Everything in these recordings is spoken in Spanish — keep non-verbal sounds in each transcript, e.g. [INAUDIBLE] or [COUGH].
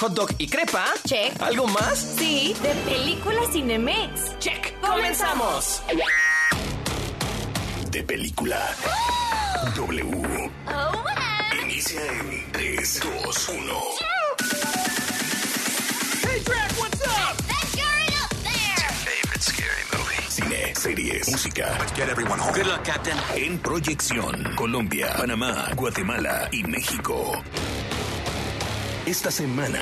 hot dog y crepa. Check. ¿Algo más? Sí, de película Cinemex. Check. ¡Comenzamos! De película. W. Oh, Inicia en 3, 2, 1. Hey, Drac, what's up? Favorite scary movie. Cine, series, música. Get everyone home. Good luck, Captain. En proyección. Colombia, Panamá, Guatemala y México. Esta semana,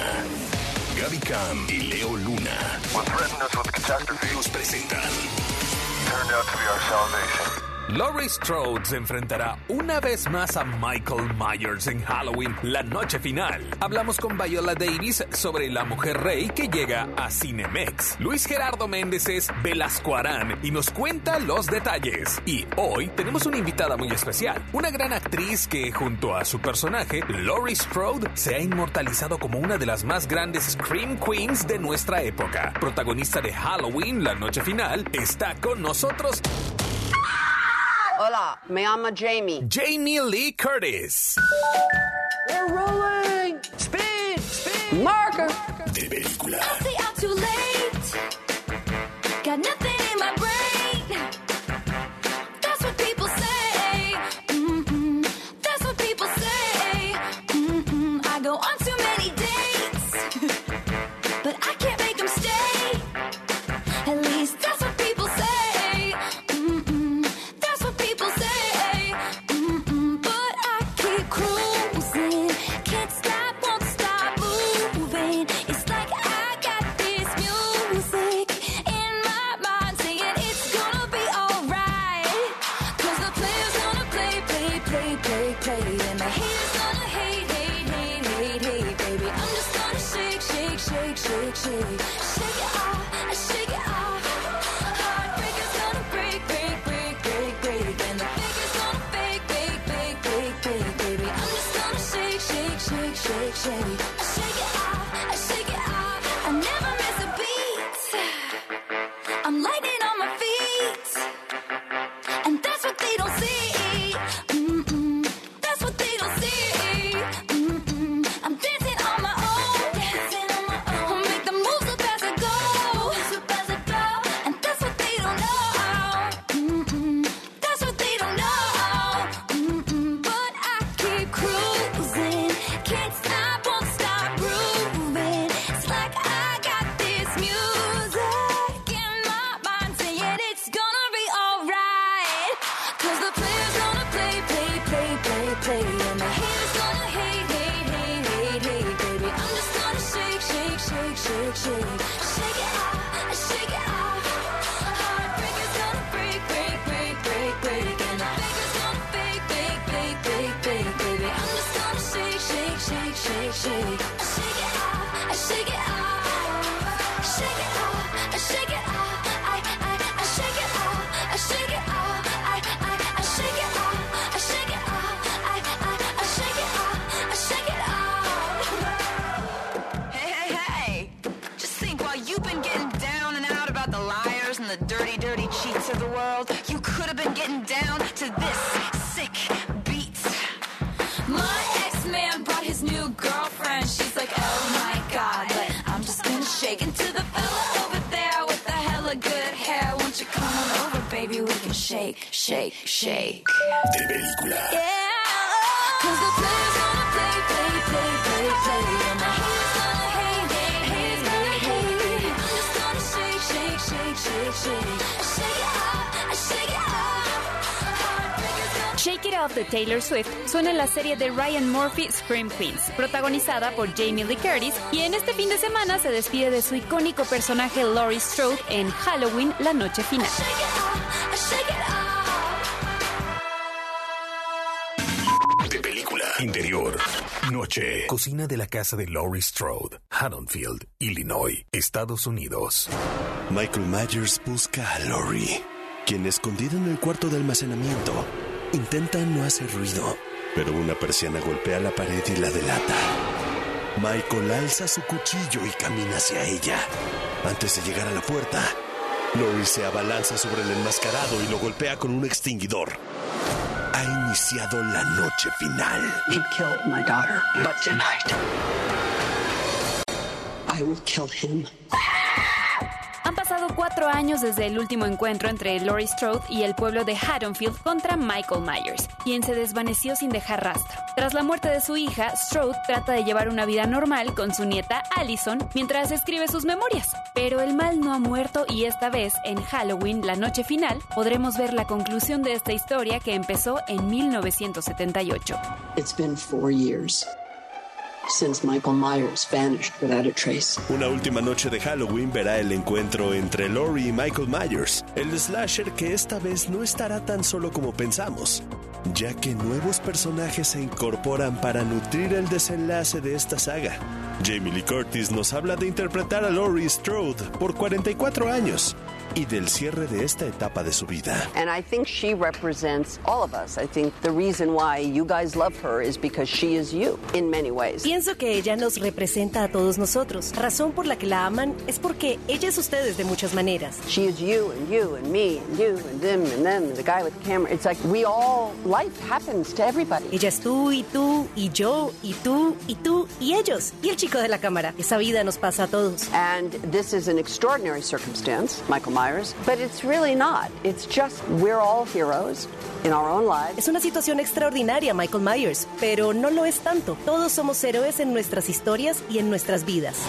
Gaby Cam y Leo Luna nos presentan turned out to be our salvation. Laurie Strode se enfrentará una vez más a Michael Myers en Halloween, la noche final. Hablamos con Viola Davis sobre la mujer rey que llega a Cinemex. Luis Gerardo Méndez es Velasco Arán y nos cuenta los detalles. Y hoy tenemos una invitada muy especial, una gran actriz que junto a su personaje, Laurie Strode, se ha inmortalizado como una de las más grandes Scream Queens de nuestra época. Protagonista de Halloween, la noche final, está con nosotros Hola, me llamo Jamie. Jamie Lee Curtis. We're rolling. Speed, speed. Marker. de película. Play. And the haters gonna hate, hate, hate, hate, hate, baby. I'm just gonna shake, shake, shake, shake, shake. Shake, shake. De película. Yeah, cause the player's gonna play, play, play, play, play. And the haters gonna hate, hate, hate, hate, hate. I'm just gonna shake, shake, shake, shake, shake. Shake it off, shake it gonna Shake It Off de Taylor Swift suena en la serie de Ryan Murphy Scream Queens, protagonizada por Jamie Lee Curtis, y en este fin de semana se despide de su icónico personaje Laurie Strode en Halloween, la noche final. shake it off, shake it off. Cocina de la casa de Laurie Strode. Haddonfield, Illinois, Estados Unidos. Michael Myers busca a Laurie, quien escondida en el cuarto de almacenamiento intenta no hacer ruido, pero una persiana golpea la pared y la delata. Michael alza su cuchillo y camina hacia ella. Antes de llegar a la puerta, Laurie se abalanza sobre el enmascarado y lo golpea con un extinguidor. Ha iniciado la noche final. He killed my daughter, but tonight I will kill him. Han pasado cuatro años desde el último encuentro entre Laurie Strode y el pueblo de Haddonfield contra Michael Myers, quien se desvaneció sin dejar rastro. Tras la muerte de su hija, Strode trata de llevar una vida normal con su nieta Allison mientras escribe sus memorias. Pero el mal no ha muerto y esta vez, en Halloween, la noche final, podremos ver la conclusión de esta historia que empezó en 1978. It's been four years since Michael Myers vanished without a trace. Una última noche de Halloween verá el encuentro entre Laurie y Michael Myers, el slasher que esta vez no estará tan solo como pensamos, ya que nuevos personajes se incorporan para nutrir el desenlace de esta saga. Jamie Lee Curtis nos habla de interpretar a Laurie Strode por 44 años y del cierre de esta etapa de su vida. And I think she represents all of us. I think the reason why you guys love her is because she is you in many ways. Pienso que ella nos representa a todos nosotros. Razón por la que la aman es porque ella es ustedes de muchas maneras. She is you and you and me and you and them and them and the guy with the camera. It's like we all, life happens to everybody. Ella es tú y tú y yo y tú y tú y ellos y el chico de la cámara. Esa vida nos pasa a todos. And this is an extraordinary circumstance, Michael Myers, but it's really not. It's just we're all heroes in our own lives. Es una situación extraordinaria, Michael Myers, pero no lo es tanto. Todos somos héroes en nuestras historias y en nuestras vidas.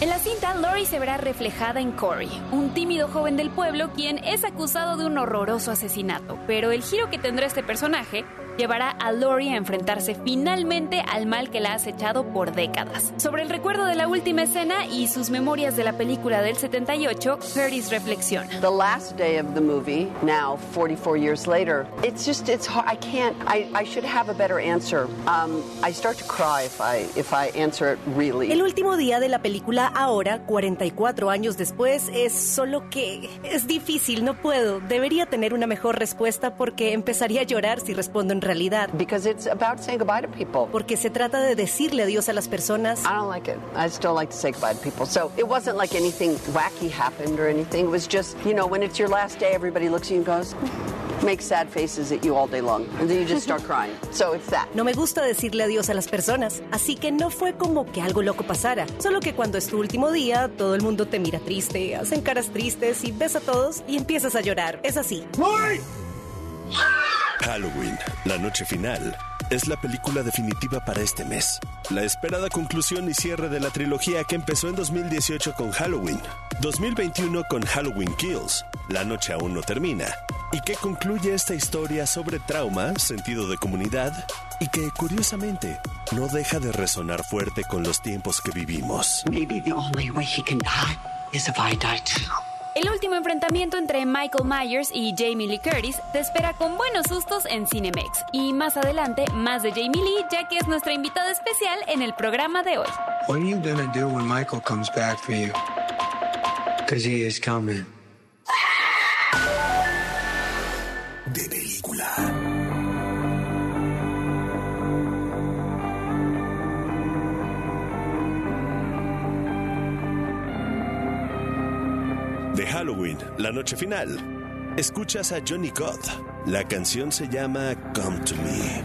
En la cinta, Lori se verá reflejada en Corey, un tímido joven del pueblo quien es acusado de un horroroso asesinato. Pero el giro que tendrá este personaje llevará a Lori a enfrentarse finalmente al mal que la ha acechado por décadas. Sobre el recuerdo de la última escena y sus memorias de la película del 78, Curtis reflexiona. The last day of the movie, now 44 years later, it's just it's hard. I can't. I, I should have a better answer. Um, I start to cry if I if I answer it really. El último día de la película, ahora, 44 años después, es solo que es difícil, no puedo. Debería tener una mejor respuesta porque empezaría a llorar si respondo en realidad. Because it's about saying goodbye to people. Porque se trata de decirle adiós a las personas. I don't like it. I still like to say goodbye to people. So it wasn't like anything wacky happened or anything. It was just, you know, when it's your last day, everybody looks at you and goes, make sad faces at you all day long. And then you just start crying. [LAUGHS] So it's that. No me gusta decirle adiós a las personas, así que no fue como que algo loco pasara. Solo que cuando es tu último día, todo el mundo te mira triste, hacen caras tristes y ves a todos y empiezas a llorar. Es así. Halloween, la noche final, es la película definitiva para este mes. La esperada conclusión y cierre de la trilogía que empezó en 2018 con Halloween, 2021 con Halloween Kills, La noche aún no termina, y que concluye esta historia sobre trauma, sentido de comunidad, y que curiosamente no deja de resonar fuerte con los tiempos que vivimos. Maybe the only way he can die is if I die too. El último enfrentamiento entre Michael Myers y Jamie Lee Curtis te espera con buenos sustos en Cinemex. Y más adelante, más de Jamie Lee, ya que es nuestra invitada especial en el programa de hoy. What are you gonna do when Michael comes back for you? Cause he is coming. Halloween, la noche final, escuchas a Johnny God. La canción se llama Come to Me.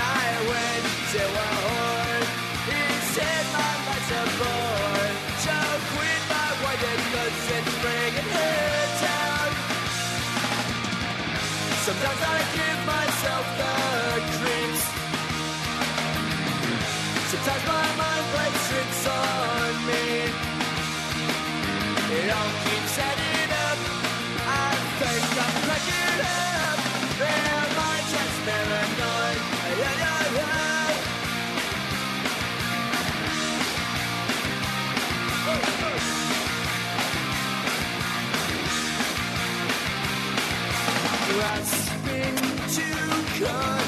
I went to a whore. He said my life's come.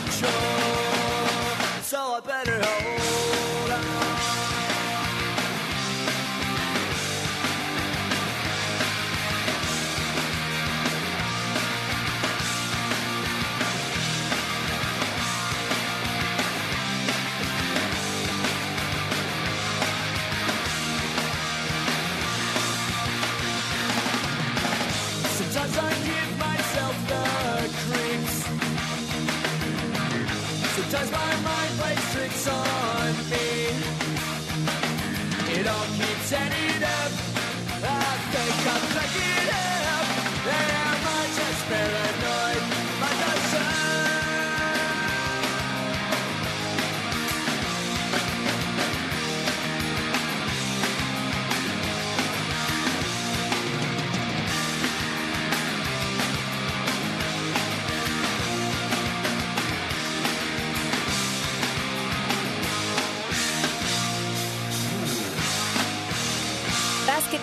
Tricks on me. It all keeps adding up. I think I'm cracking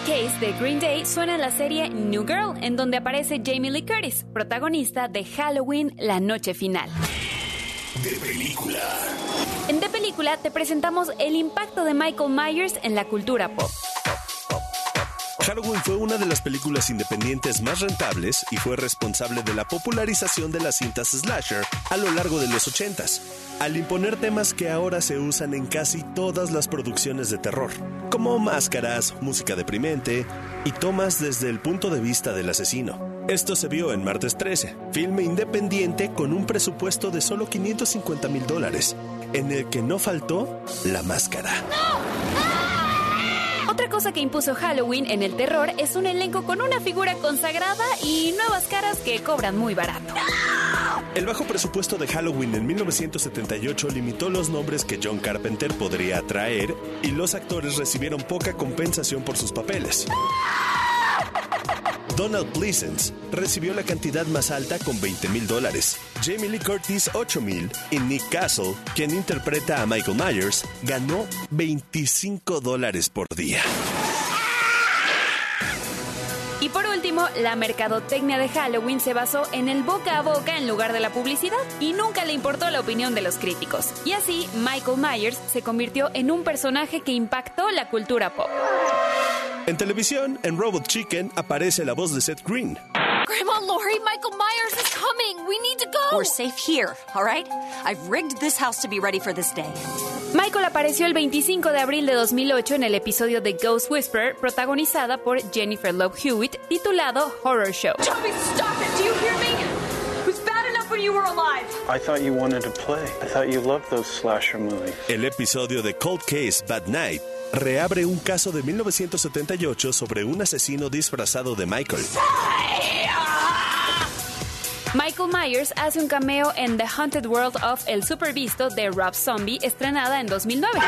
Case de Green Day suena en la serie New Girl, en donde aparece Jamie Lee Curtis, protagonista de Halloween, la noche final. De película. En De Película te presentamos el impacto de Michael Myers en la cultura pop. Halloween fue una de las películas independientes más rentables y fue responsable de la popularización de las cintas slasher a lo largo de los 80s, al imponer temas que ahora se usan en casi todas las producciones de terror, como máscaras, música deprimente y tomas desde el punto de vista del asesino. Esto se vio en Martes 13, filme independiente con un presupuesto de solo 550 mil dólares, en el que no faltó la máscara. Otra cosa que impuso Halloween en el terror es un elenco con una figura consagrada y nuevas caras que cobran muy barato. El bajo presupuesto de Halloween en 1978 limitó los nombres que John Carpenter podría atraer y los actores recibieron poca compensación por sus papeles. Donald Pleasence recibió la cantidad más alta con 20 mil dólares. Jamie Lee Curtis 8 mil y Nick Castle, quien interpreta a Michael Myers, ganó 25 dólares por día. Y por último, la mercadotecnia de Halloween se basó en el boca a boca en lugar de la publicidad y nunca le importó la opinión de los críticos. Y así, Michael Myers se convirtió en un personaje que impactó la cultura pop. En televisión, en Robot Chicken aparece la voz de Seth Green. Grandma Lori, Michael Myers is coming. We need to go. We're safe here, all right? I've rigged this house to be ready for this day. Michael apareció el 25 de abril de 2008 en el episodio de Ghost Whisperer, protagonizada por Jennifer Love Hewitt, titulado Horror Show. Toby, stop it. Do you hear me? It was bad enough when you were alive. I thought you wanted to play. I thought you loved those slasher movies. El episodio de Cold Case Bad Night reabre un caso de 1978 sobre un asesino disfrazado de Michael. Michael Myers hace un cameo en The Haunted World of El Supervisto de Rob Zombie, estrenada en 2009.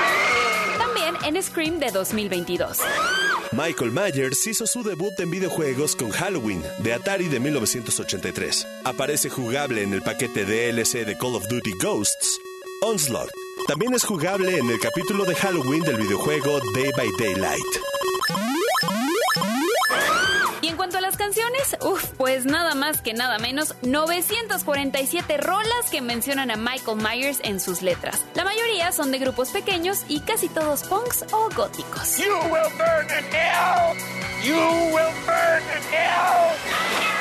También en Scream de 2022. Michael Myers hizo su debut en videojuegos con Halloween de Atari de 1983. Aparece jugable en el paquete DLC de Call of Duty Ghosts, Onslaught. También es jugable en el capítulo de Halloween del videojuego Day by Daylight. Y en cuanto a las canciones, uff, pues nada más que nada menos 947 rolas que mencionan a Michael Myers en sus letras. La mayoría son de grupos pequeños y casi todos punks o góticos. You will burn in hell! You will burn in hell!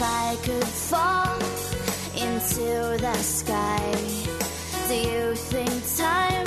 if I could fall into the sky. Do you think time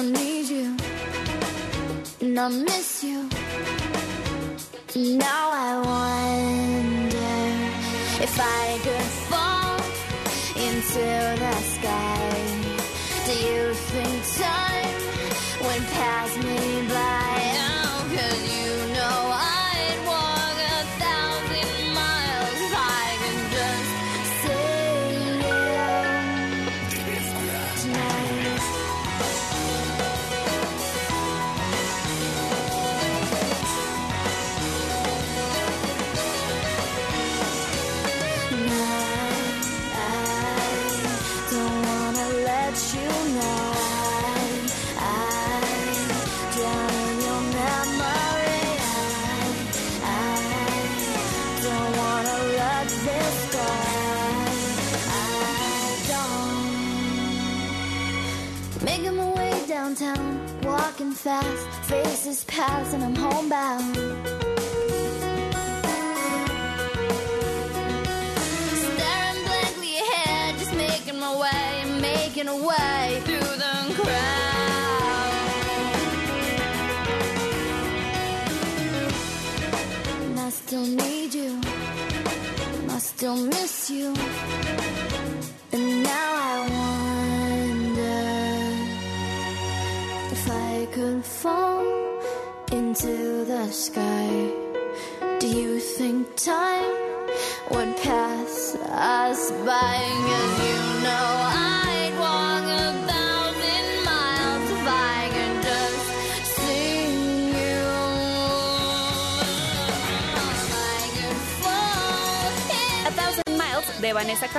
I need you and I miss you. Now I wonder if I could fall into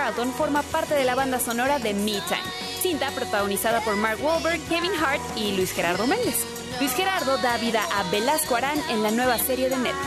Carlton forma parte de la banda sonora de Me Time, cinta protagonizada por Mark Wahlberg, Kevin Hart y Luis Gerardo Méndez. Luis Gerardo da vida a Velasco Arán en la nueva serie de Netflix.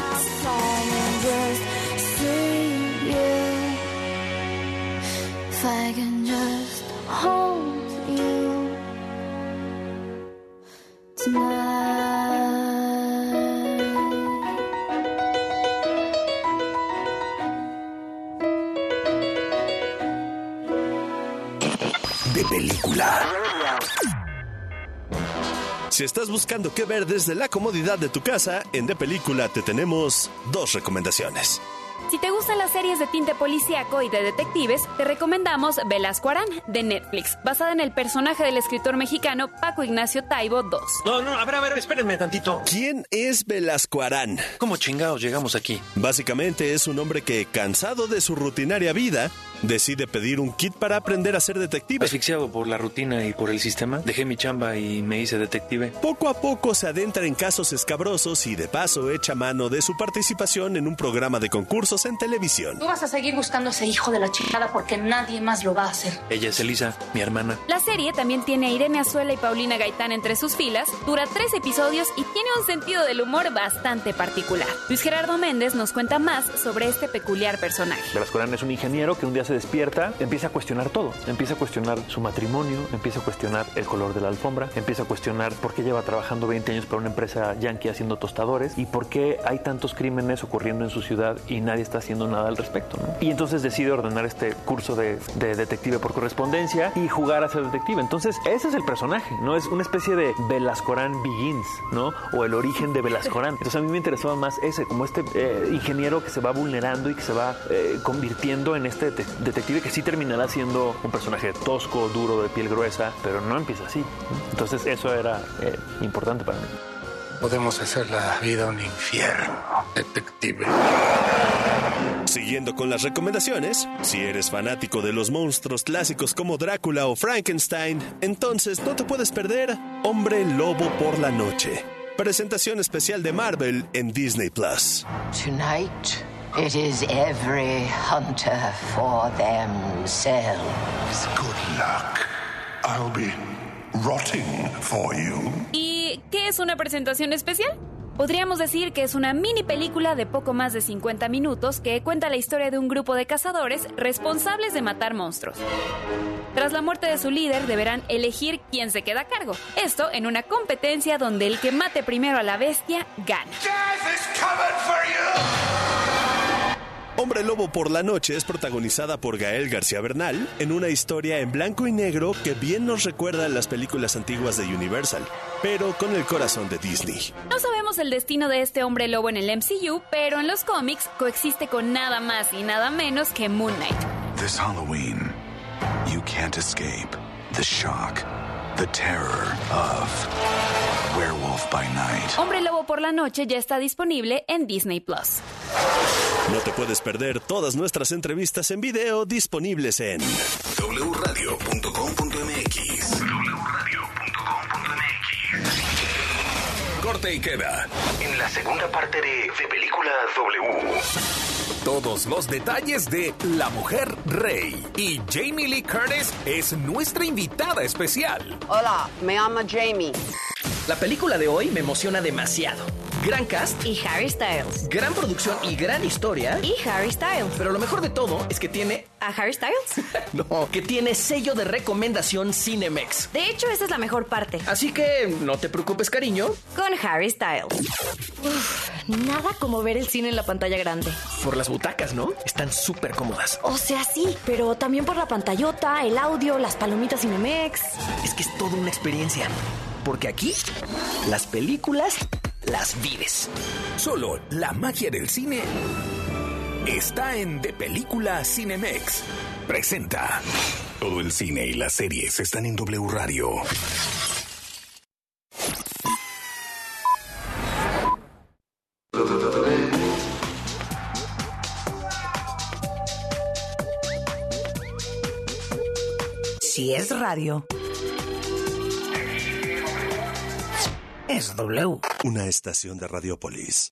Si estás buscando qué ver desde la comodidad de tu casa, en De Película te tenemos dos recomendaciones. Si te gustan las series de tinte policíaco y de detectives, te recomendamos Velasco Arán, de Netflix, basada en el personaje del escritor mexicano Paco Ignacio Taibo II. No, no, a ver, a ver, espérenme tantito. ¿Quién es Velasco Arán? ¿Cómo chingados llegamos aquí? Básicamente es un hombre que, cansado de su rutinaria vida, decide pedir un kit para aprender a ser detective. Asfixiado por la rutina y por el sistema, dejé mi chamba y me hice detective. Poco a poco se adentra en casos escabrosos y de paso echa mano de su participación en un programa de concursos en televisión. Tú vas a seguir buscando a ese hijo de la chingada porque nadie más lo va a hacer. Ella es Elisa, mi hermana. La serie también tiene a Irene Azuela y Paulina Gaitán entre sus filas, dura tres episodios y tiene un sentido del humor bastante particular. Luis Gerardo Méndez nos cuenta más sobre este peculiar personaje. Velasco es un ingeniero que un día se despierta, empieza a cuestionar todo. Empieza a cuestionar su matrimonio, empieza a cuestionar el color de la alfombra, empieza a cuestionar por qué lleva trabajando 20 años para una empresa yankee haciendo tostadores y por qué hay tantos crímenes ocurriendo en su ciudad y nadie está haciendo nada al respecto. ¿no? Y entonces decide ordenar este curso de, de detective por correspondencia y jugar a ser detective. Entonces, ese es el personaje, ¿no? Es una especie de Velascorán Begins, ¿no? O el origen de Velascorán. Entonces, a mí me interesaba más ese, como este eh, ingeniero que se va vulnerando y que se va eh, convirtiendo en este de- detective que sí terminará siendo un personaje tosco, duro, de piel gruesa, pero no empieza así. Entonces, eso era eh, importante para mí. Podemos hacer la vida un infierno, detective. Siguiendo con las recomendaciones, si eres fanático de los monstruos clásicos como Drácula o Frankenstein, entonces no te puedes perder Hombre Lobo por la Noche. Presentación especial de Marvel en Disney Plus. Tonight, it is every hunter for themselves. Good luck. I'll be rotting for you. ¿Y qué es una presentación especial? Podríamos decir que es una mini película de poco más de 50 minutos que cuenta la historia de un grupo de cazadores responsables de matar monstruos. Tras la muerte de su líder deberán elegir quién se queda a cargo. Esto en una competencia donde el que mate primero a la bestia gana. Hombre Lobo por la Noche es protagonizada por Gael García Bernal en una historia en blanco y negro que bien nos recuerda a las películas antiguas de Universal, pero con el corazón de Disney. No sabemos el destino de este hombre lobo en el MCU, pero en los cómics coexiste con nada más y nada menos que Moon Knight. This Halloween, you can't escape the shock, the terror of Werewolf by Night. Hombre Lobo por la Noche ya está disponible en Disney Plus. No te puedes perder todas nuestras entrevistas en video disponibles en wradio.com.mx. Corte y queda. En la segunda parte de, de Película W. Todos los detalles de La Mujer Rey. Y Jamie Lee Curtis es nuestra invitada especial. Hola, me llamo Jamie. La película de hoy me emociona demasiado. Gran cast Y Harry Styles. gran producción y gran historia. Y Harry Styles. Pero lo mejor de todo es que tiene. ¿A Harry Styles? [LAUGHS] No, que tiene sello de recomendación Cinemex. De hecho, esa es la mejor parte. Así que no te preocupes, cariño. Con Harry Styles. Uf, nada como ver el cine en la pantalla grande. Por las butacas, ¿no? Están súper cómodas. O sea, sí, pero también por la pantallota, el audio, las palomitas Cinemex. Es que es toda una experiencia. Porque aquí, las películas las vives. Solo la magia del cine está en De Película Cinemex. Presenta. Todo el cine y las series están en W Radio. Si es radio, W. Una estación de Radiopolis.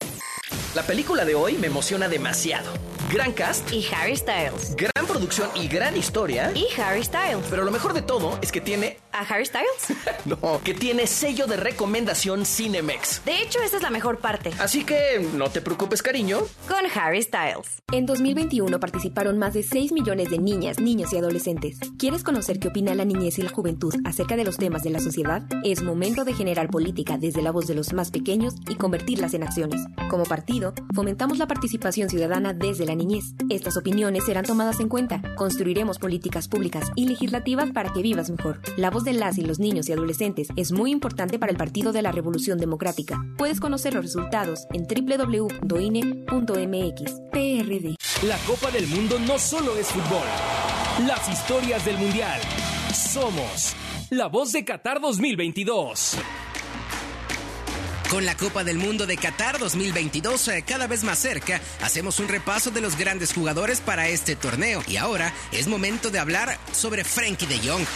La película de hoy me emociona demasiado. Gran cast Y Harry Styles. gran producción y gran historia. Y Harry Styles. Pero lo mejor de todo es que tiene. ¿A Harry Styles? [LAUGHS] No, que tiene sello de recomendación Cinemex. De hecho, esa es la mejor parte. Así que no te preocupes, cariño. Con Harry Styles. En 2021 participaron más de 6 millones de niñas, niños y adolescentes. ¿Quieres conocer qué opina la niñez y la juventud acerca de los temas de la sociedad? Es momento de generar política desde la voz de los más pequeños y convertirlas en acciones. Como partido, fomentamos la participación ciudadana desde la niñez. Estas opiniones serán tomadas en cuenta. Construiremos políticas públicas y legislativas para que vivas mejor. La voz de las y los niños y adolescentes es muy importante para el Partido de la Revolución Democrática. Puedes conocer los resultados en www.doine.mx. PRD. La Copa del Mundo no solo es fútbol. Las historias del Mundial. Somos la voz de Qatar 2022. Con la Copa del Mundo de Qatar 2022 eh, cada vez más cerca, hacemos un repaso de los grandes jugadores para este torneo. Y ahora es momento de hablar sobre Frankie de Jong.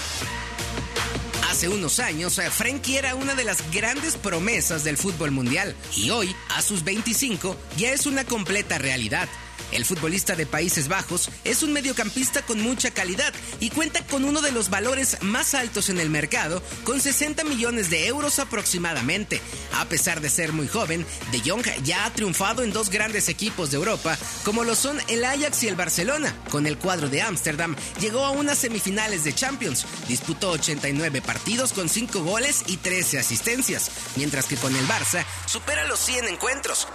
Hace unos años, eh, Frankie era una de las grandes promesas del fútbol mundial y hoy, a sus 25, ya es una completa realidad. El futbolista de Países Bajos es un mediocampista con mucha calidad y cuenta con uno de los valores más altos en el mercado, con 60 millones de euros aproximadamente. A pesar de ser muy joven, De Jong ya ha triunfado en dos grandes equipos de Europa, como lo son el Ajax y el Barcelona. Con el cuadro de Ámsterdam, llegó a unas semifinales de Champions, disputó 89 partidos con 5 goles y 13 asistencias, mientras que con el Barça supera los 100 encuentros.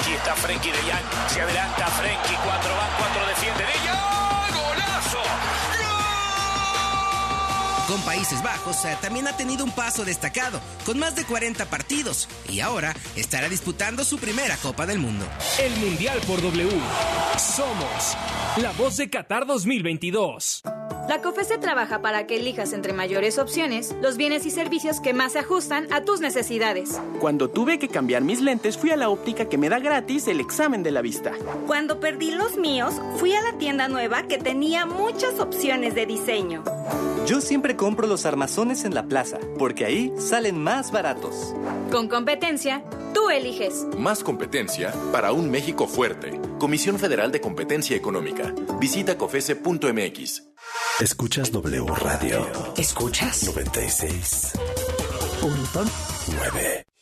Aquí está Frenkie de Jong. Se adelanta Frenkie. Cuatro van, cuatro defiende. De Con Países Bajos eh, también ha tenido un paso destacado, con más de 40 partidos, y ahora estará disputando su primera Copa del Mundo. El Mundial por W. Somos la voz de Qatar 2022. La COFESE trabaja para que elijas entre mayores opciones los bienes y servicios que más se ajustan a tus necesidades. Cuando tuve que cambiar mis lentes, fui a la óptica que me da gratis el examen de la vista. Cuando perdí los míos, fui a la tienda nueva que tenía muchas opciones de diseño. Yo siempre compro los armazones en la plaza, porque ahí salen más baratos. Con competencia, tú eliges. Más competencia para un México fuerte. Comisión Federal de Competencia Económica. Visita cofese.mx. Escuchas W Radio. Escuchas 96.9.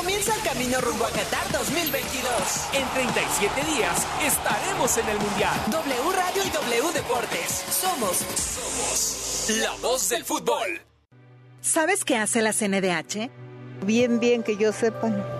Comienza el camino rumbo a Qatar 2022. En 37 días estaremos en el Mundial. W Radio y W Deportes. Somos, somos la voz del fútbol. ¿Sabes qué hace la CNDH? Bien, bien que yo sepa.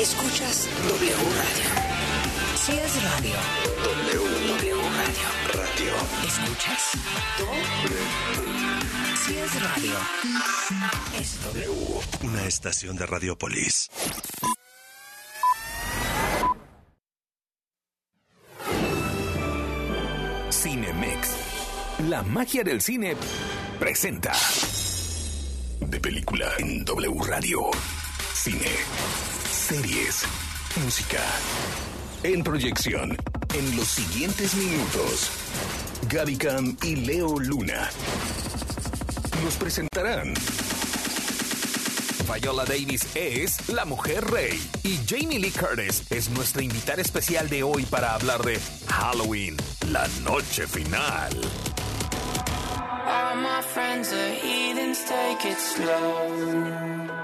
Escuchas W Radio. Si es radio. W. W Radio. Radio. Escuchas W. Si es radio. Es W. Una estación de Radiopolis. Cinemex. La magia del cine presenta. De película en W Radio. Cine. Series. Música. En proyección. En los siguientes minutos. Gaby Cam y Leo Luna. Nos presentarán. Viola Davis es la mujer rey y Jamie Lee Curtis es nuestra invitada especial de hoy para hablar de Halloween, la noche final. All my friends are heathens, take it slow.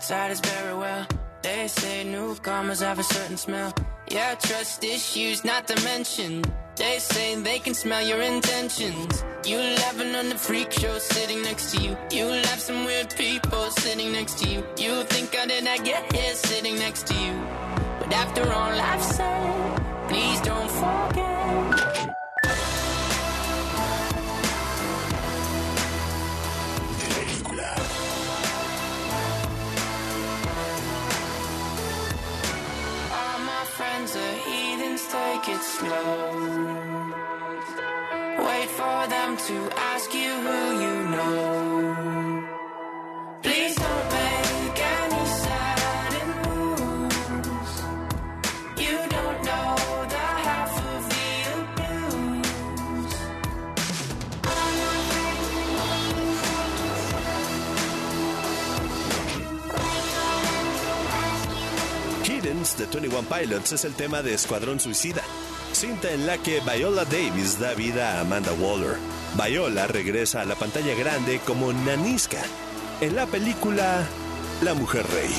outsiders very well. They say newcomers have a certain smell. Yeah, trust issues not to mention. They say they can smell your intentions. You laughing on the freak show sitting next to you. You laugh some weird people sitting next to you. You think how did I get here sitting next to you? But after all I've said, please don't forget. All my friends are heathens, take it slow. De 21 Pilots es el tema de Escuadrón Suicida, cinta en la que Viola Davis da vida a Amanda Waller. Viola regresa a la pantalla grande como Naniska en la película La Mujer Rey.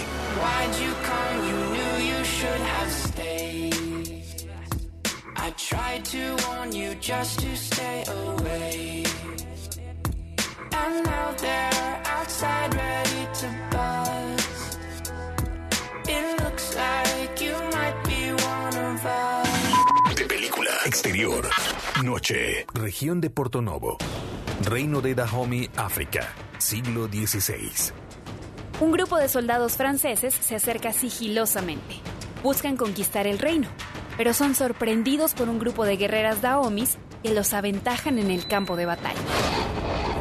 It looks like you might be one of us. Exterior. Noche. Región de Portonovo. Reino de Dahomey, África. Siglo XVI. Un grupo de soldados franceses se acerca sigilosamente. Buscan conquistar el reino, pero son sorprendidos por un grupo de guerreras daomis que los aventajan en el campo de batalla.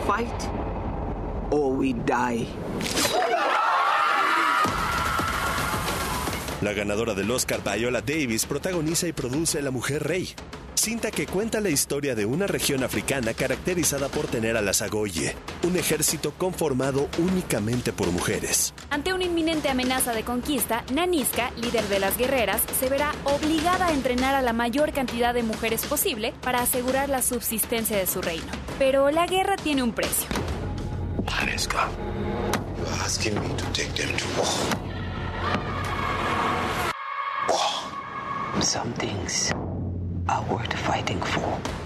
Fight or we die. La ganadora del Oscar Viola Davis protagoniza y produce La Mujer Rey, cinta que cuenta la historia de una región africana caracterizada por tener a las Agoye, un ejército conformado únicamente por mujeres. Ante una inminente amenaza de conquista, Naniska, líder de las guerreras, se verá obligada a entrenar a la mayor cantidad de mujeres posible para asegurar la subsistencia de su reino. Pero la guerra tiene un precio. Aniska, you're asking me to take them to war. War. Some things are worth fighting for.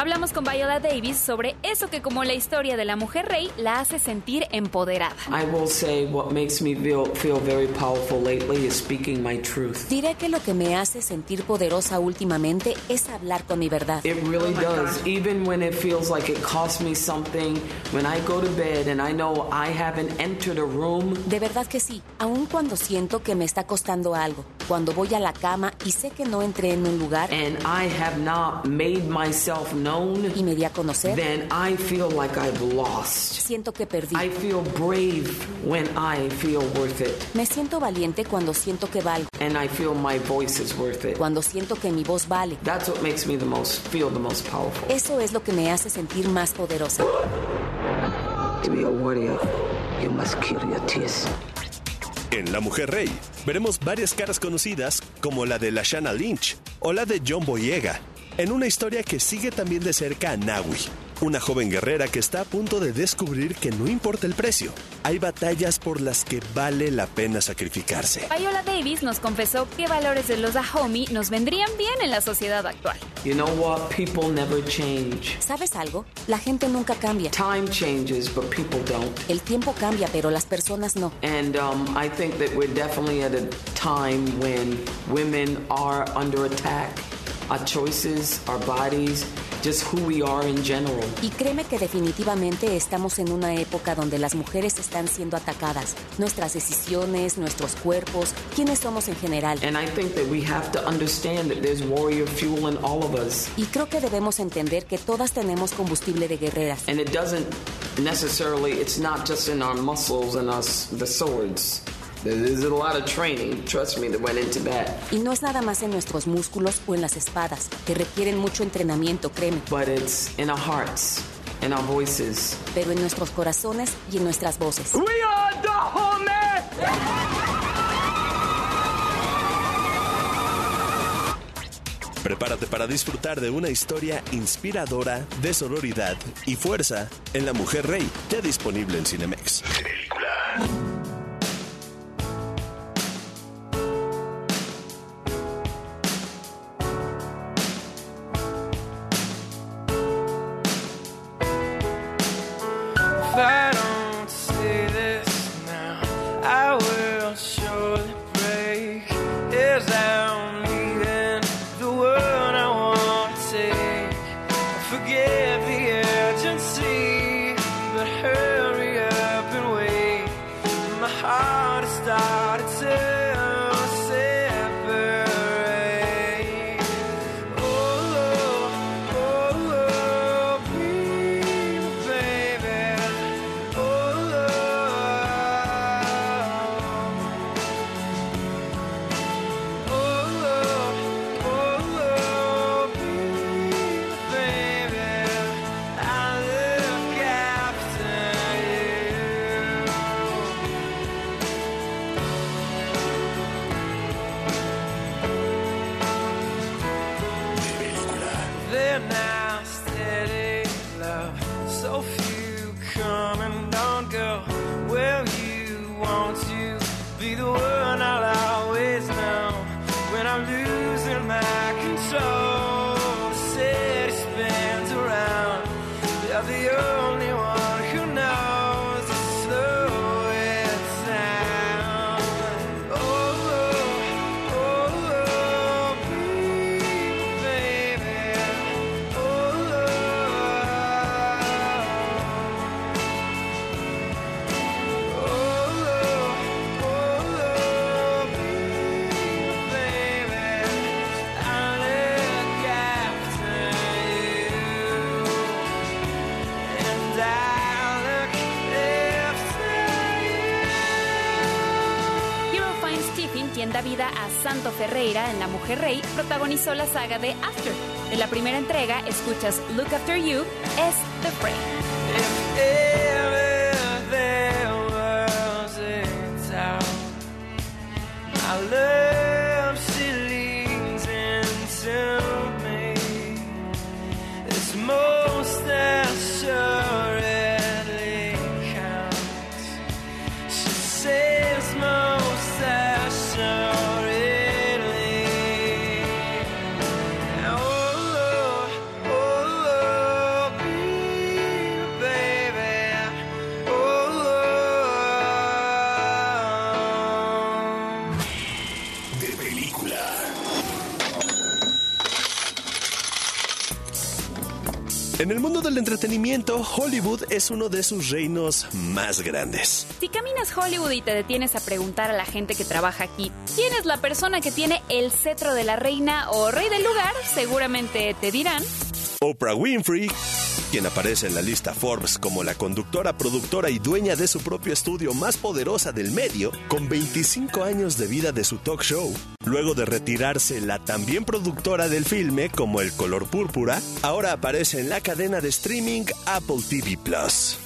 Hablamos con Viola Davis sobre eso que como la historia de la mujer rey la hace sentir empoderada. I will say what makes me feel, feel very powerful lately is speaking my truth. Diré que lo que me hace sentir poderosa últimamente es hablar con mi verdad. It really does. Even when it feels like it costs me something, when I go to bed and I know I haven't entered a room. De verdad que sí, aun cuando siento que me está costando algo, cuando voy a la cama y sé que no entré en un lugar and I have not made myself known, y me di a conocer, then I feel like I've lost. siento que perdí. I feel brave when I feel worth it. Me siento valiente cuando siento que valgo, And I feel my voice is worth it. cuando siento que mi voz vale. That's what makes me the most feel the most powerful. Eso es lo que me hace sentir más poderosa. To be a warrior, you must kill your tears. En La Mujer Rey veremos varias caras conocidas como la de Lashana Lynch o la de John Boyega, en una historia que sigue también de cerca a Nawi, una joven guerrera que está a punto de descubrir que no importa el precio, hay batallas por las que vale la pena sacrificarse. Viola Davis nos confesó qué valores de los Dahomey nos vendrían bien en la sociedad actual. You know what? People never change. ¿Sabes algo? La gente nunca cambia. Time changes, but people don't. El tiempo cambia, pero las personas no. And um, I think that we're definitely at a time when women are under attack. Our choices, our bodies, just who we are in general. Y créeme que definitivamente estamos en una época donde las mujeres están siendo atacadas. Nuestras decisiones, nuestros cuerpos, quiénes somos en general. And I think that we have to understand that there's warrior fuel in all of us. Y creo que debemos entender que todas tenemos combustible de guerreras. And it doesn't necessarily, it's not just in our muscles and us, the swords. There's a lot of training, trust me, that went into that. Y no es nada más en nuestros músculos o en las espadas, que requieren mucho entrenamiento, créeme. But it's in our hearts, in our voices. Pero en nuestros corazones y en nuestras voces. We are the Prepárate para disfrutar de una historia inspiradora de sororidad y fuerza en La Mujer Rey, ya disponible en Cinemex. If En La Mujer Rey, protagonizó la saga de After. En la primera entrega, escuchas Look After You, es The Prey. En el mundo del entretenimiento, Hollywood es uno de sus reinos más grandes. Si caminas Hollywood y te detienes a preguntar a la gente que trabaja aquí, ¿quién es la persona que tiene el cetro de la reina o rey del lugar? Seguramente te dirán. Oprah Winfrey, quien aparece en la lista Forbes como la conductora, productora y dueña de su propio estudio más poderosa del medio, con 25 años de vida de su talk show. Luego de retirarse la también productora del filme como El color púrpura, ahora aparece en la cadena de streaming Apple TV Plus.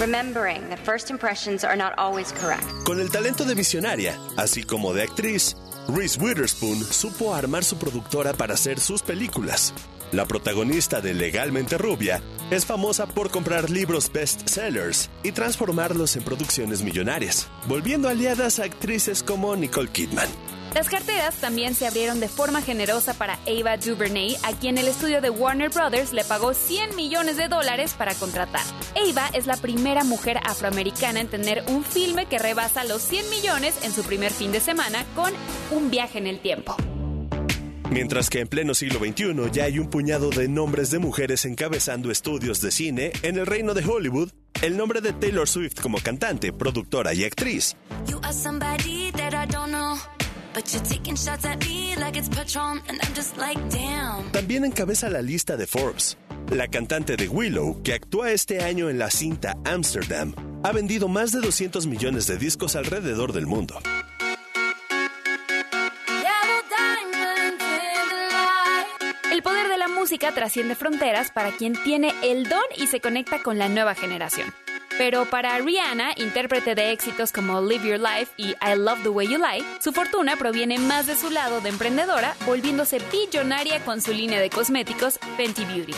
Remembering that first impressions are not always correct. Con el talento de visionaria, así como de actriz, Reese Witherspoon supo armar su productora para hacer sus películas. La protagonista de Legalmente Rubia es famosa por comprar libros bestsellers y transformarlos en producciones millonarias, volviendo aliadas a actrices como Nicole Kidman. Las carteras también se abrieron de forma generosa para Ava DuVernay, a quien el estudio de Warner Brothers le pagó 100 millones de dólares para contratar. Ava es la primera mujer afroamericana en tener un filme que rebasa los 100 millones en su primer fin de semana con Un viaje en el tiempo. Mientras que en pleno siglo XXI ya hay un puñado de nombres de mujeres encabezando estudios de cine, en el reino de Hollywood, el nombre de Taylor Swift como cantante, productora y actriz You are somebody that I don't know. But you're taking shots at me like it's Patron, and I'm just like, damn. también encabeza la lista de Forbes. La cantante de Willow, que actúa este año en la cinta Amsterdam, ha vendido más de 200 millones de discos alrededor del mundo. El poder de la música trasciende fronteras para quien tiene el don y se conecta con la nueva generación. Pero para Rihanna, intérprete de éxitos como Live Your Life y I Love the Way You Lie, su fortuna proviene más de su lado de emprendedora, volviéndose billonaria con su línea de cosméticos Fenty Beauty.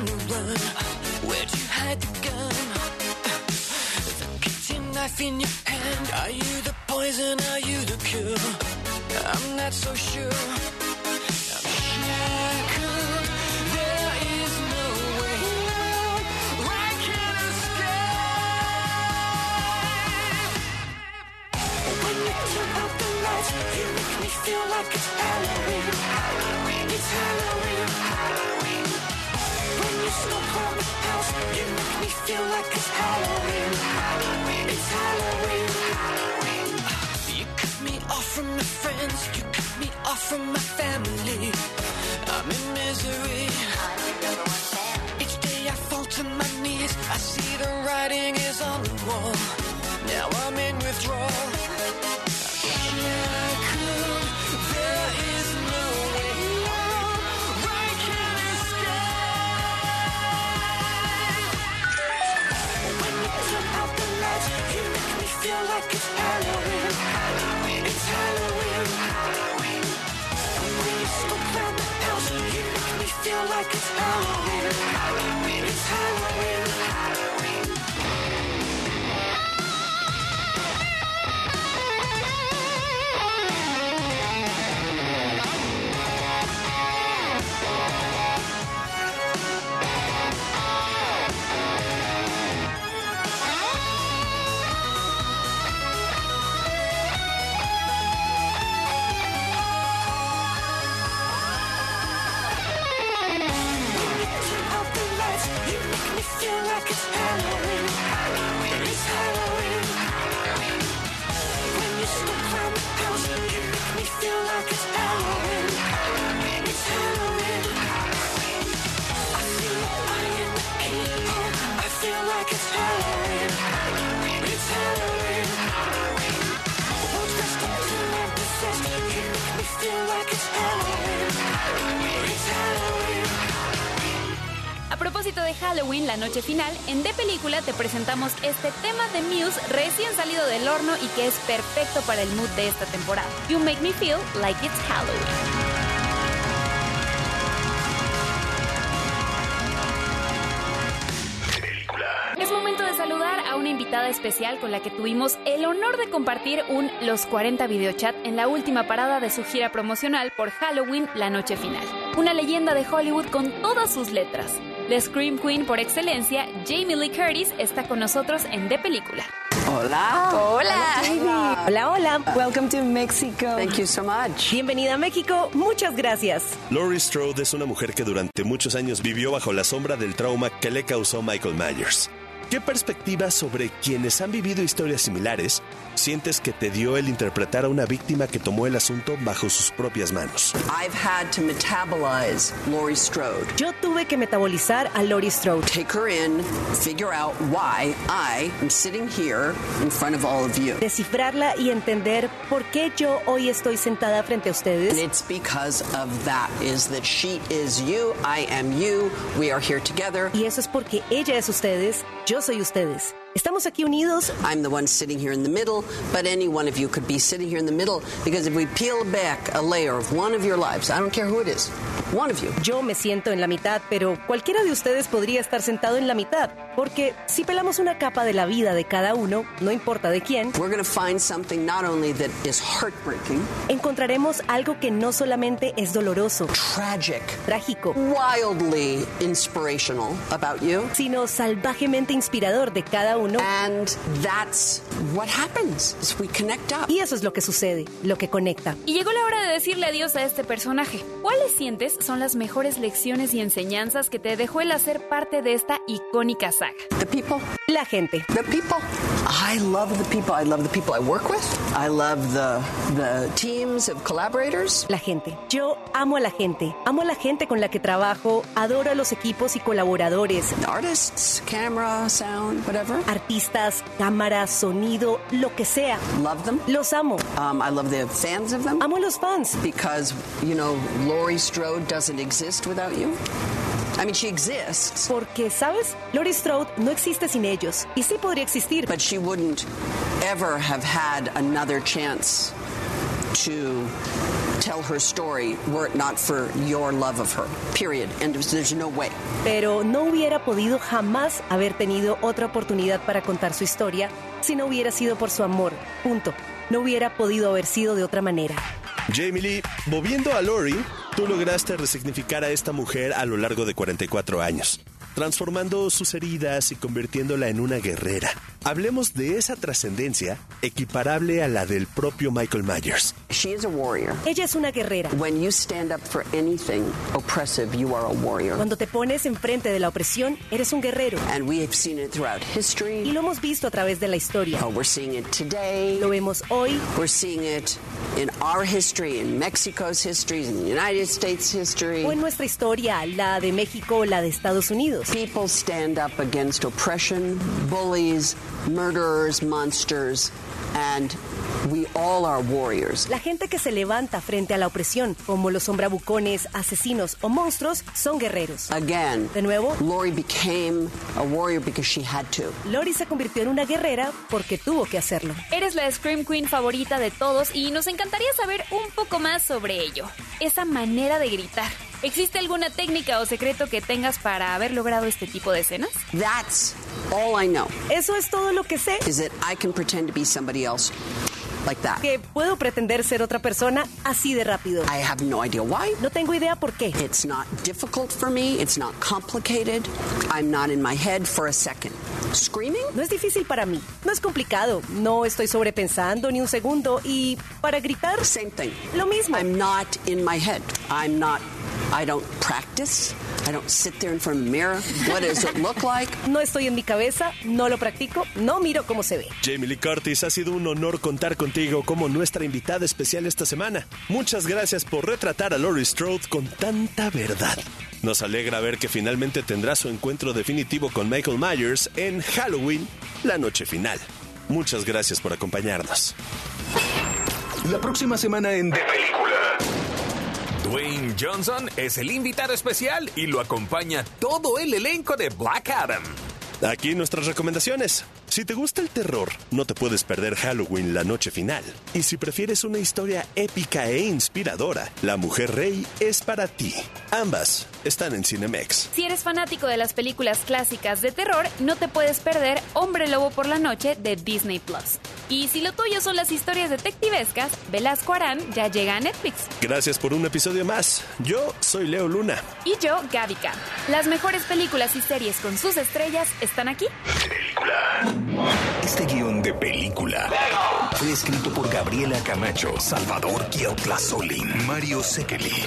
On the run. Where'd you hide the gun? The kitchen knife in your hand. Are you the poison? Are you the cure? I'm not so sure. I'm shackled. There is no way out. I can't escape. When you turn out the lights, you make me feel like it's Halloween. Halloween. It's Halloween. Halloween. House, you make me feel like it's Halloween. Halloween. It's Halloween. Halloween. You cut me off from my friends. You cut me off from my family. I'm in misery. Each day I fall to my knees. I see the writing is on the wall. Now I'm in withdrawal. Shackled, feel like it's Halloween. Halloween. It's Halloween. And when you smoke around the house, you make me feel like it's Halloween. Halloween. It's. Halloween. Propósito de Halloween, la noche final, en De Película te presentamos este tema de Muse recién salido del horno y que es perfecto para el mood de esta temporada. You Make Me Feel Like It's Halloween. Es momento de saludar a una invitada especial con la que tuvimos el honor de compartir un Los 40 videochat en la última parada de su gira promocional por Halloween La Noche Final. Una leyenda de Hollywood con todas sus letras. La Scream Queen por excelencia, Jamie Lee Curtis, está con nosotros en De Película. Hola. Hola. Hola, hola. Welcome to Mexico. Thank you so much. Bienvenida a México. Muchas gracias. Laurie Strode es una mujer que durante muchos años vivió bajo la sombra del trauma que le causó Michael Myers. ¿Qué perspectiva sobre quienes han vivido historias similares sientes que te dio el interpretar a una víctima que tomó el asunto bajo sus propias manos? I've had to metabolize Laurie Strode. Yo tuve que metabolizar a Laurie Strode. Take her in, figure out why I am sitting here in front of all of you. Descifrarla y entender por qué yo hoy estoy sentada frente a ustedes. And it's because of that is that she is you, I am you, we are here together. Y eso es porque ella es ustedes, yo soy ustedes. Estamos aquí unidos. I'm the one sitting here in the middle, but any one of you could be sitting here in the middle because if we peel back a layer of one of your lives, I don't care who it is, one of you. Yo me siento en la mitad, pero cualquiera de ustedes podría estar sentado en la mitad, porque si pelamos una capa de la vida de cada uno, no importa de quién, We're to find something not only that is heartbreaking, encontraremos algo que no solamente es doloroso, tragic, trágico, wildly inspirational about you. sino salvajemente inspirador de cada uno. And that's what happens is we connect up. Y eso es lo que sucede, lo que conecta. Y llegó la hora de decirle adiós a este personaje. ¿Cuáles sientes son las mejores lecciones y enseñanzas que te dejó el hacer parte de esta icónica saga? The people, La gente. the people. I love the people. I love the people I work with. I love the the teams of collaborators. La gente. Yo amo a la gente. Amo a la gente con la que trabajo. Adoro a los equipos y colaboradores. Artists, camera, sound, whatever. Artistas, cámara, sonido, lo que sea. Love them. Los amo. Um, I love the fans of them Amo a los fans. because you know Laurie Strode doesn't exist without you. I mean, she exists, Porque, ¿sabes? Laurie Strode no existe sin ellos. Y sí podría existir. but she wouldn't ever have had another chance to tell her story were it not for your love of her. Period. And there's, no way. Pero no hubiera podido jamás haber tenido otra oportunidad para contar su historia si no hubiera sido por su amor. Punto. No hubiera podido haber sido de otra manera. Jamie Lee, moviendo a Lori, tú lograste resignificar a esta mujer a lo largo de 44 años, transformando sus heridas y convirtiéndola en una guerrera. Hablemos de esa trascendencia equiparable a la del propio Michael Myers. She is a warrior. Ella es una guerrera. When you stand up for anything oppressive, you are a warrior. Cuando te pones enfrente de la opresión, eres un guerrero. And we have seen it throughout Y history. lo hemos visto a través de la historia. Oh, we're seeing it today. Lo vemos hoy, We're seeing it in our history, in Mexico's history, in the United States history. o en nuestra historia, la de México o la de Estados Unidos. People stand up against oppression, bullies, murderers, monsters, and we all are warriors. La gente que se levanta frente a la opresión, como los sombrabucones, asesinos o monstruos, son guerreros. Again, De nuevo, Lori became a warrior because she had to. Lori se convirtió en una guerrera porque tuvo que hacerlo. Eres la Scream Queen favorita de todos y nos encantaría saber un poco más sobre ello. Esa manera de gritar. ¿Existe alguna técnica o secreto que tengas para haber logrado este tipo de escenas? That's all I know. Eso es todo lo que sé, is that I can pretend to be somebody else like that. que puedo pretender ser otra persona así de rápido. I have no idea why. No tengo idea por qué. It's not difficult for me. It's not complicated. I'm not in my head for a second. Screaming? No es difícil para mí, no es complicado, no estoy sobrepensando ni un segundo y para gritar, Same thing. lo mismo. I'm not in my head. I'm not, I don't practice. I don't sit there in front of the mirror. What does it look like? No estoy en mi cabeza, no lo practico, no miro cómo se ve. Jamie Lee Curtis, ha sido un honor contar contigo como nuestra invitada especial esta semana. Muchas gracias por retratar a Laurie Strode con tanta verdad. Nos alegra ver que finalmente tendrá su encuentro definitivo con Michael Myers en Halloween, la noche final. Muchas gracias por acompañarnos. La próxima semana en De Película. Dwayne Johnson es el invitado especial y lo acompaña todo el elenco de Black Adam. Aquí nuestras recomendaciones. Si te gusta el terror, no te puedes perder Halloween la noche final. Y si prefieres una historia épica e inspiradora, La Mujer Rey es para ti. Ambas están en Cinemex. Si eres fanático de las películas clásicas de terror, no te puedes perder Hombre Lobo por la Noche de Disney Plus. Y si lo tuyo son las historias detectivescas, Velasco Arán ya llega a Netflix. Gracias por un episodio más. Yo soy Leo Luna. Y yo, Gavica. Las mejores películas y series con sus estrellas están aquí. Este guion de película fue escrito por Gabriela Camacho, Salvador Solín, Mario Sekeli,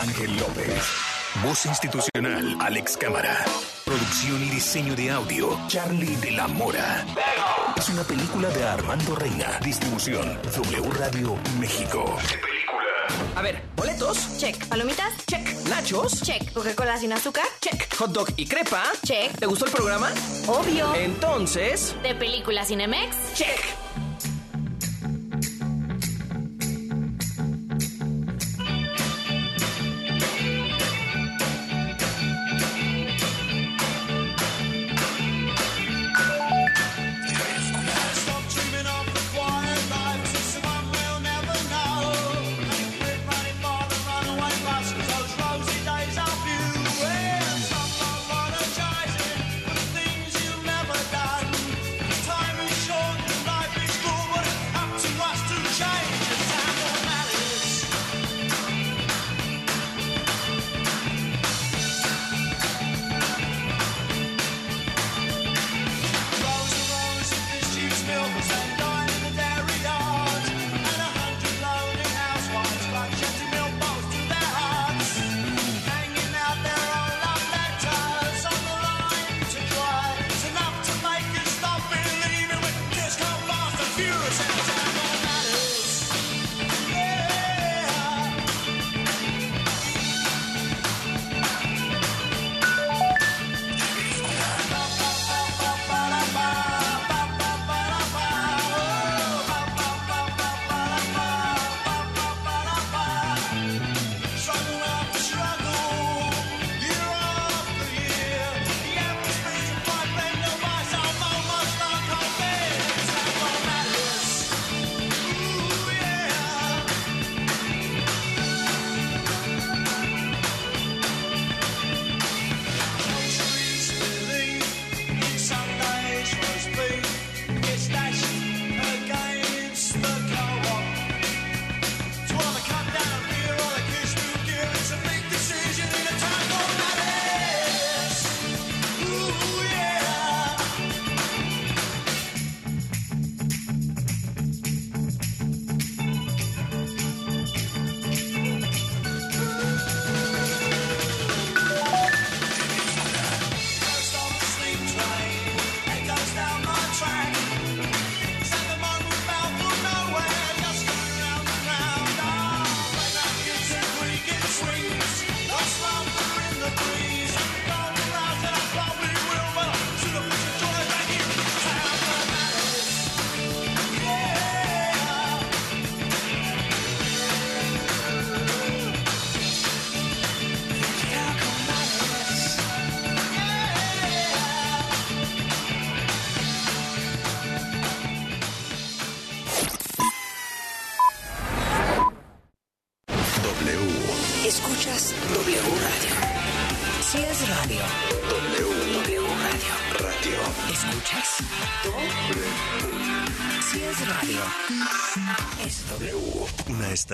Ángel López. Voz institucional, Alex Cámara. Producción y diseño de audio, Charlie de la Mora. Es una película de Armando Reina. Distribución, W Radio México. A ver, boletos. Check. ¿Palomitas? Check. Nachos. Check. ¿Coca-Cola sin azúcar? Check. Hot dog y crepa. Check. ¿Te gustó el programa? Obvio. Entonces. ¿De película Cinemex? Check.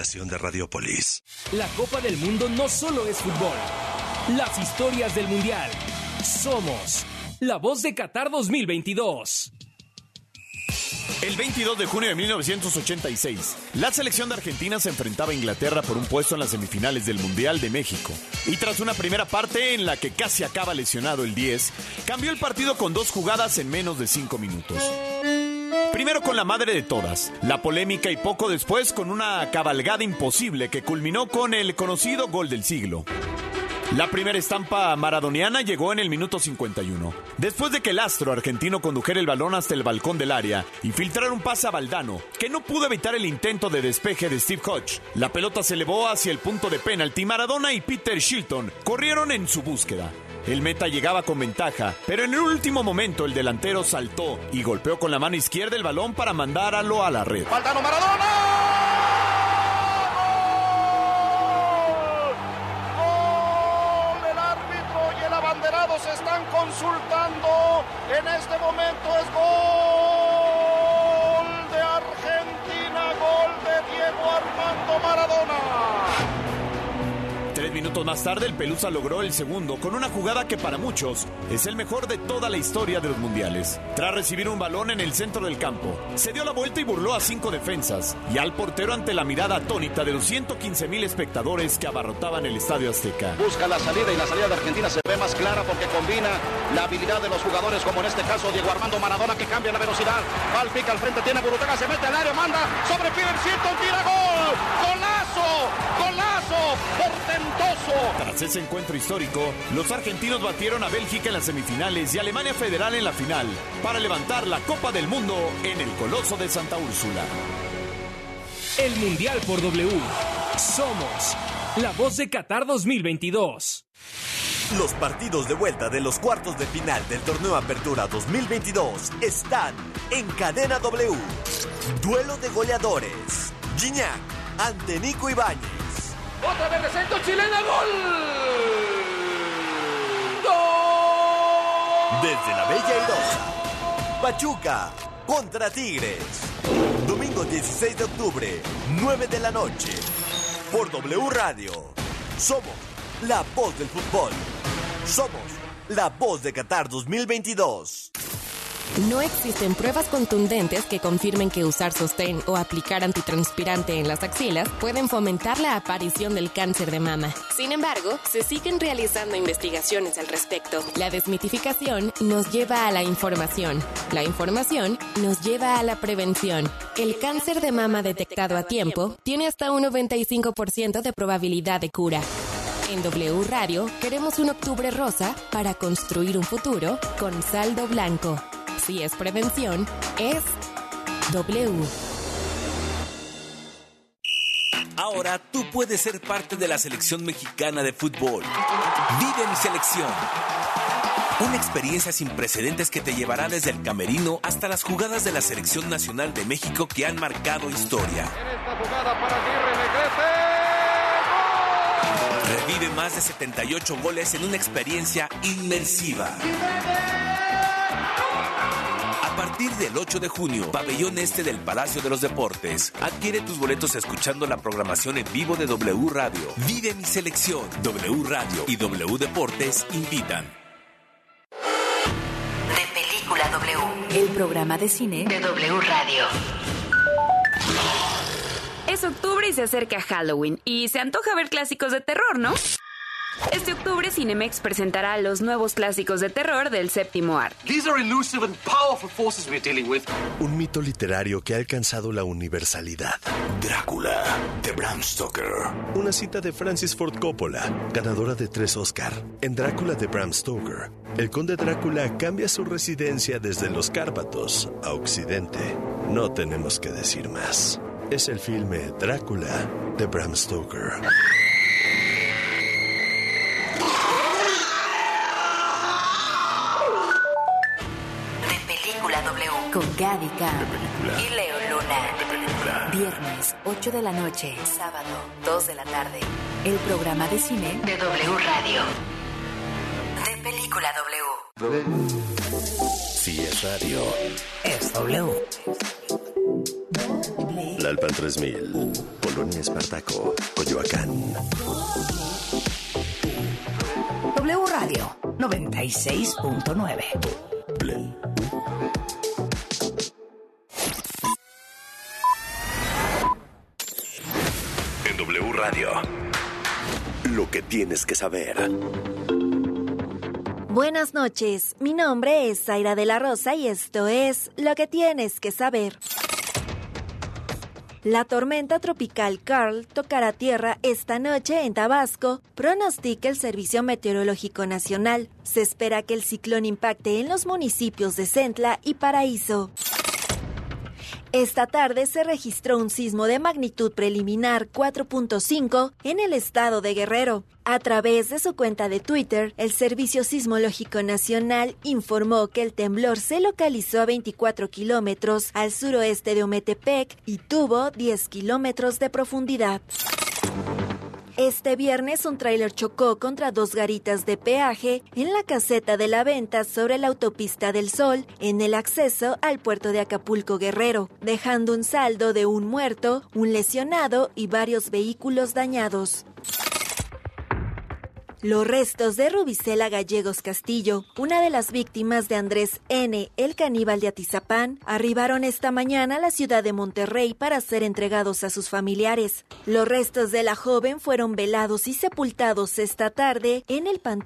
Estación de Radiopolis. La Copa del Mundo no solo es fútbol. Las historias del Mundial. Somos la voz de Qatar 2022. El 22 de junio de 1986, la selección de Argentina se enfrentaba a Inglaterra por un puesto en las semifinales del Mundial de México. Y tras una primera parte en la que casi acaba lesionado el 10, cambió el partido con dos jugadas en menos de cinco minutos. Primero con la madre de todas, la polémica y poco después con una cabalgada imposible que culminó con el conocido gol del siglo. La primera estampa maradoniana llegó en el minuto 51. Después de que el astro argentino condujera el balón hasta el balcón del área y filtrara un pase a Valdano, que no pudo evitar el intento de despeje de Steve Hodge, la pelota se elevó hacia el punto de penalti. Maradona y Peter Shilton corrieron en su búsqueda. El meta llegaba con ventaja, pero en el último momento el delantero saltó y golpeó con la mano izquierda el balón para mandáralo a la red. Valdano Maradona. se están consultando. En este momento es gol más tarde, el Pelusa logró el segundo con una jugada que para muchos es el mejor de toda la historia de los mundiales. Tras recibir un balón en el centro del campo, se dio la vuelta y burló a cinco defensas y al portero ante la mirada atónita de los 115 mil espectadores que abarrotaban el Estadio Azteca. Busca la salida y la salida de Argentina se ve más clara porque combina la habilidad de los jugadores, como en este caso Diego Armando Maradona, que cambia la velocidad. Va al frente, tiene Burutaga, se mete al área, manda sobre Pibercito, tira gol. ¡Golazo! ¡Golazo! Tras ese encuentro histórico, los argentinos batieron a Bélgica en las semifinales y Alemania Federal en la final para levantar la Copa del Mundo en el Coloso de Santa Úrsula. El Mundial por W. Somos la voz de Qatar 2022. Los partidos de vuelta de los cuartos de final del torneo Apertura 2022 están en Cadena W. Duelo de goleadores. Gignac ante Nico Ibáñez. Otra vez de centro chilena, gol. Desde la Bella Irosa. Pachuca contra Tigres. Domingo 16 de octubre, 9 de la noche. Por W Radio. Somos la voz del fútbol. Somos la voz de Qatar 2022. No existen pruebas contundentes que confirmen que usar sostén o aplicar antitranspirante en las axilas pueden fomentar la aparición del cáncer de mama. Sin embargo, se siguen realizando investigaciones al respecto. La desmitificación nos lleva a la información. La información nos lleva a la prevención. El cáncer de mama detectado a tiempo tiene hasta un 95% de probabilidad de cura. En W Radio queremos un octubre rosa para construir un futuro con saldo blanco. Si es prevención, es W. Ahora tú puedes ser parte de la selección mexicana de fútbol. Vive mi selección. Una experiencia sin precedentes que te llevará desde el camerino hasta las jugadas de la selección nacional de México que han marcado historia. Revive más de 78 goles en una experiencia inmersiva. Partir del 8 de junio, pabellón este del Palacio de los Deportes. Adquiere tus boletos escuchando la programación en vivo de W Radio. Vive mi selección. W Radio y W Deportes invitan. De Película W. El programa de cine De W Radio. Es octubre y se acerca Halloween y se antoja ver clásicos de terror, ¿no? Este octubre Cinemex presentará los nuevos clásicos de terror del séptimo arte. These are elusive and powerful forces we're dealing with. Un mito literario que ha alcanzado la universalidad. Drácula, de Bram Stoker. Una cita de Francis Ford Coppola, ganadora de tres Oscar. En Drácula de Bram Stoker, el conde Drácula cambia su residencia desde los Cárpatos a Occidente. No tenemos que decir más. Es el filme Drácula de Bram Stoker. Con Gavica Y Leo Luna. Viernes, 8 de la noche. Sábado, 2 de la tarde. El programa de cine De W Radio. De Película W. Si es radio. Es W. La Alpan 3000. Polonia Espartaco. Coyoacán. W Radio 96.9. Radio. Lo que tienes que saber. Buenas noches, mi nombre es Zaira de la Rosa y esto es Lo que tienes que saber. La tormenta tropical Carl tocará tierra esta noche en Tabasco, pronostica el Servicio Meteorológico Nacional. Se espera que el ciclón impacte en los municipios de Centla y Paraíso. Esta tarde se registró un sismo de magnitud preliminar 4.5 en el estado de Guerrero. A través de su cuenta de Twitter, el Servicio Sismológico Nacional informó que el temblor se localizó a 24 kilómetros al suroeste de Ometepec y tuvo 10 kilómetros de profundidad. Este viernes un tráiler chocó contra dos garitas de peaje en la caseta de la venta sobre la autopista del Sol en el acceso al puerto de Acapulco Guerrero, dejando un saldo de un muerto, un lesionado y varios vehículos dañados. Los restos de Rubicela Gallegos Castillo, una de las víctimas de Andrés N., el caníbal de Atizapán, arribaron esta mañana a la ciudad de Monterrey para ser entregados a sus familiares. Los restos de la joven fueron velados y sepultados esta tarde en el Panteón